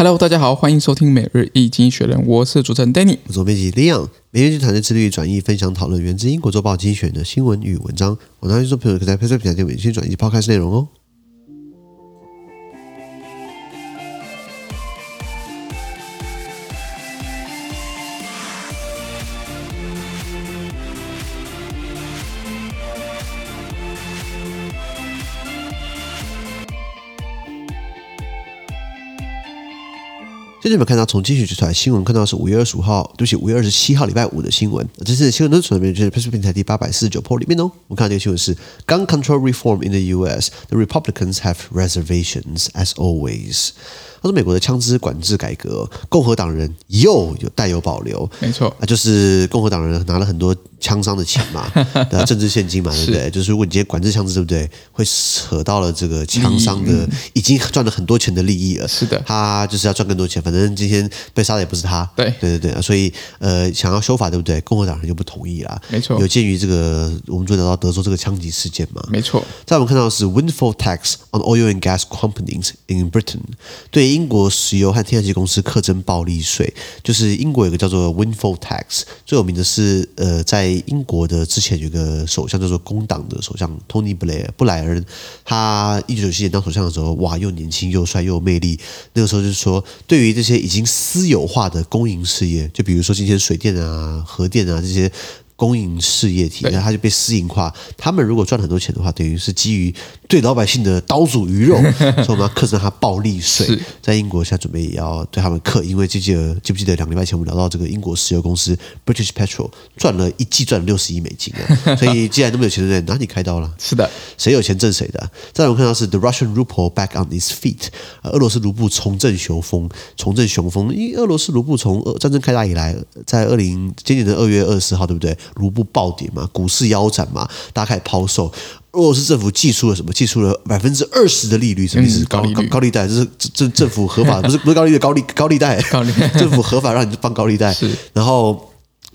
Hello，大家好，欢迎收听每日易经学人，我是主持人 Danny，我是编辑 Leon，每日一经济团队致力于转译、分享、讨论源自英国周报精选的新闻与文章。我拿去做朋友，可在 Facebook 平台点每天转译 Podcast 内容哦。现在有没有看到从今天集出来新闻？看到是五月二十五号，对不起，五月二十七号礼拜五的新闻。这次新闻都是从里面就是 Press 平台第八百四十九破里面哦。我们看到这个新闻是 Gun Control Reform in the U.S. The Republicans have reservations as always。他说：“美国的枪支管制改革，共和党人又有带有保留。没错，啊，就是共和党人拿了很多枪商的钱嘛，的政治献金嘛，对不对？就是如果你今天管制枪支，对不对？会扯到了这个枪商的已经赚了很多钱的利益了。是的，他就是要赚更多钱。反正今天被杀的也不是他。对，对对对。所以呃，想要修法，对不对？共和党人就不同意啦。没错，有鉴于这个，我们就聊到德州这个枪击事件嘛。没错。在我们看到的是 windfall tax on oil and gas companies in Britain，对。英国石油和天然气公司课征暴利税，就是英国有个叫做 windfall tax。最有名的是，呃，在英国的之前有个首相叫做工党的首相 Tony Blair 布莱尔，他一九九七年当首相的时候，哇，又年轻又帅又有魅力。那个时候就是说，对于这些已经私有化的公营事业，就比如说今天水电啊、核电啊这些。公营事业体，然后他就被私营化。他们如果赚很多钱的话，等于是基于对老百姓的刀俎鱼肉，所以我们要课征他暴利税。在英国现在准备也要对他们课，因为记记得记不记得两个礼拜前我们聊到这个英国石油公司 British Petrol 赚了一季赚了六十亿美金啊！所以既然那么有钱的人，哪里开刀了？是的，谁有钱挣谁的。再来我们看到是 The Russian ruble back on its feet，俄罗斯卢布重振雄风，重振雄风。因为俄罗斯卢布从战争开打以来，在二零今年的二月二十四号，对不对？卢布暴跌嘛，股市腰斩嘛，大家开始抛售。俄罗斯政府寄出了什么？寄出了百分之二十的利率，什么意思？高利高高利贷，这是政政府合法，不是不是高利率高利高利贷，高利政府合法让你放高利贷，然后。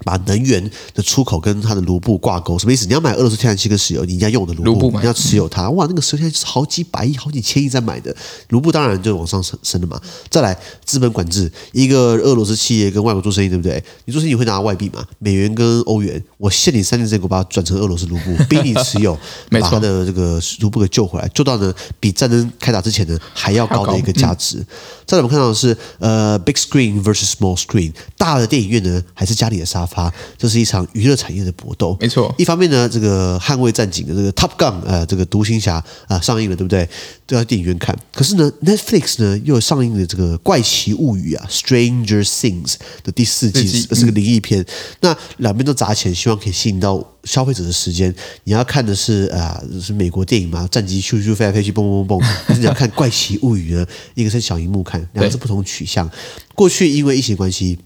把能源的出口跟它的卢布挂钩，什么意思？你要买俄罗斯天然气跟石油，你应该用的卢布，你要持有它。哇，那个时候现在是好几百亿、好几千亿在买的卢布，当然就往上升升了嘛。再来，资本管制，一个俄罗斯企业跟外国做生意，对不对？你做生意会拿外币嘛？美元跟欧元，我限你三年之内给我把它转成俄罗斯卢布，逼你持有，把它的这个卢布给救回来，救到呢比战争开打之前呢还要高的一个价值。嗯、再来，我们看到的是呃，big screen versus small screen，大的电影院呢还是家里的沙发？发，这是一场娱乐产业的搏斗。没错，一方面呢，这个捍卫战警的这个 Top Gun，呃，这个独行侠啊上映了，对不对？都要电影院看。可是呢，Netflix 呢又上映了这个怪奇物语啊，Stranger Things 的第四季，是个灵异片。那两边都砸钱，希望可以吸引到消费者的时间。你要看的是啊，是美国电影嘛，战机咻咻飞来飞去，蹦蹦蹦蹦。可是你要看怪奇物语呢，一个是小荧幕看，两个是不同取向。过去因为疫情关系。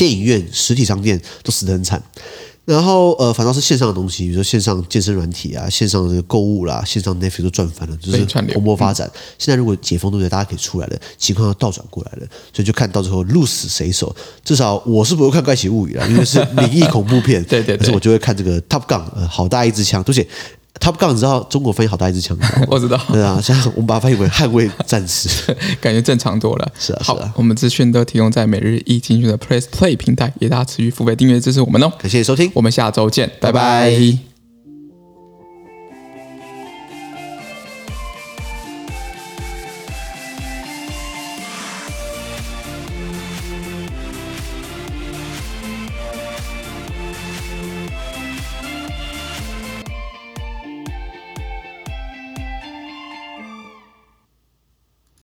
电影院、实体商店都死得很惨，然后呃，反倒是线上的东西，比如说线上健身软体啊，线上的这个购物啦，线上 Netflix 都赚翻了，就是蓬勃发展。现在如果解封，对不对？大家可以出来了，情况要倒转过来了，所以就看到最后鹿死谁手。至少我是不会看《怪奇物语》了，因为是灵异恐怖片。对对，可是我就会看这个 Top Gun，呃，好大一支枪，对不起。Top Gun，你知道中国翻译好大一支枪吗？我知道。对啊，现在我们把它翻译为捍卫战士，感觉正常多了。是啊，是啊。我们资讯都提供在每日一金讯的 Press Play 平台，也大家持续付费订阅支持我们哦。感谢收听，我们下周见，拜拜。拜拜。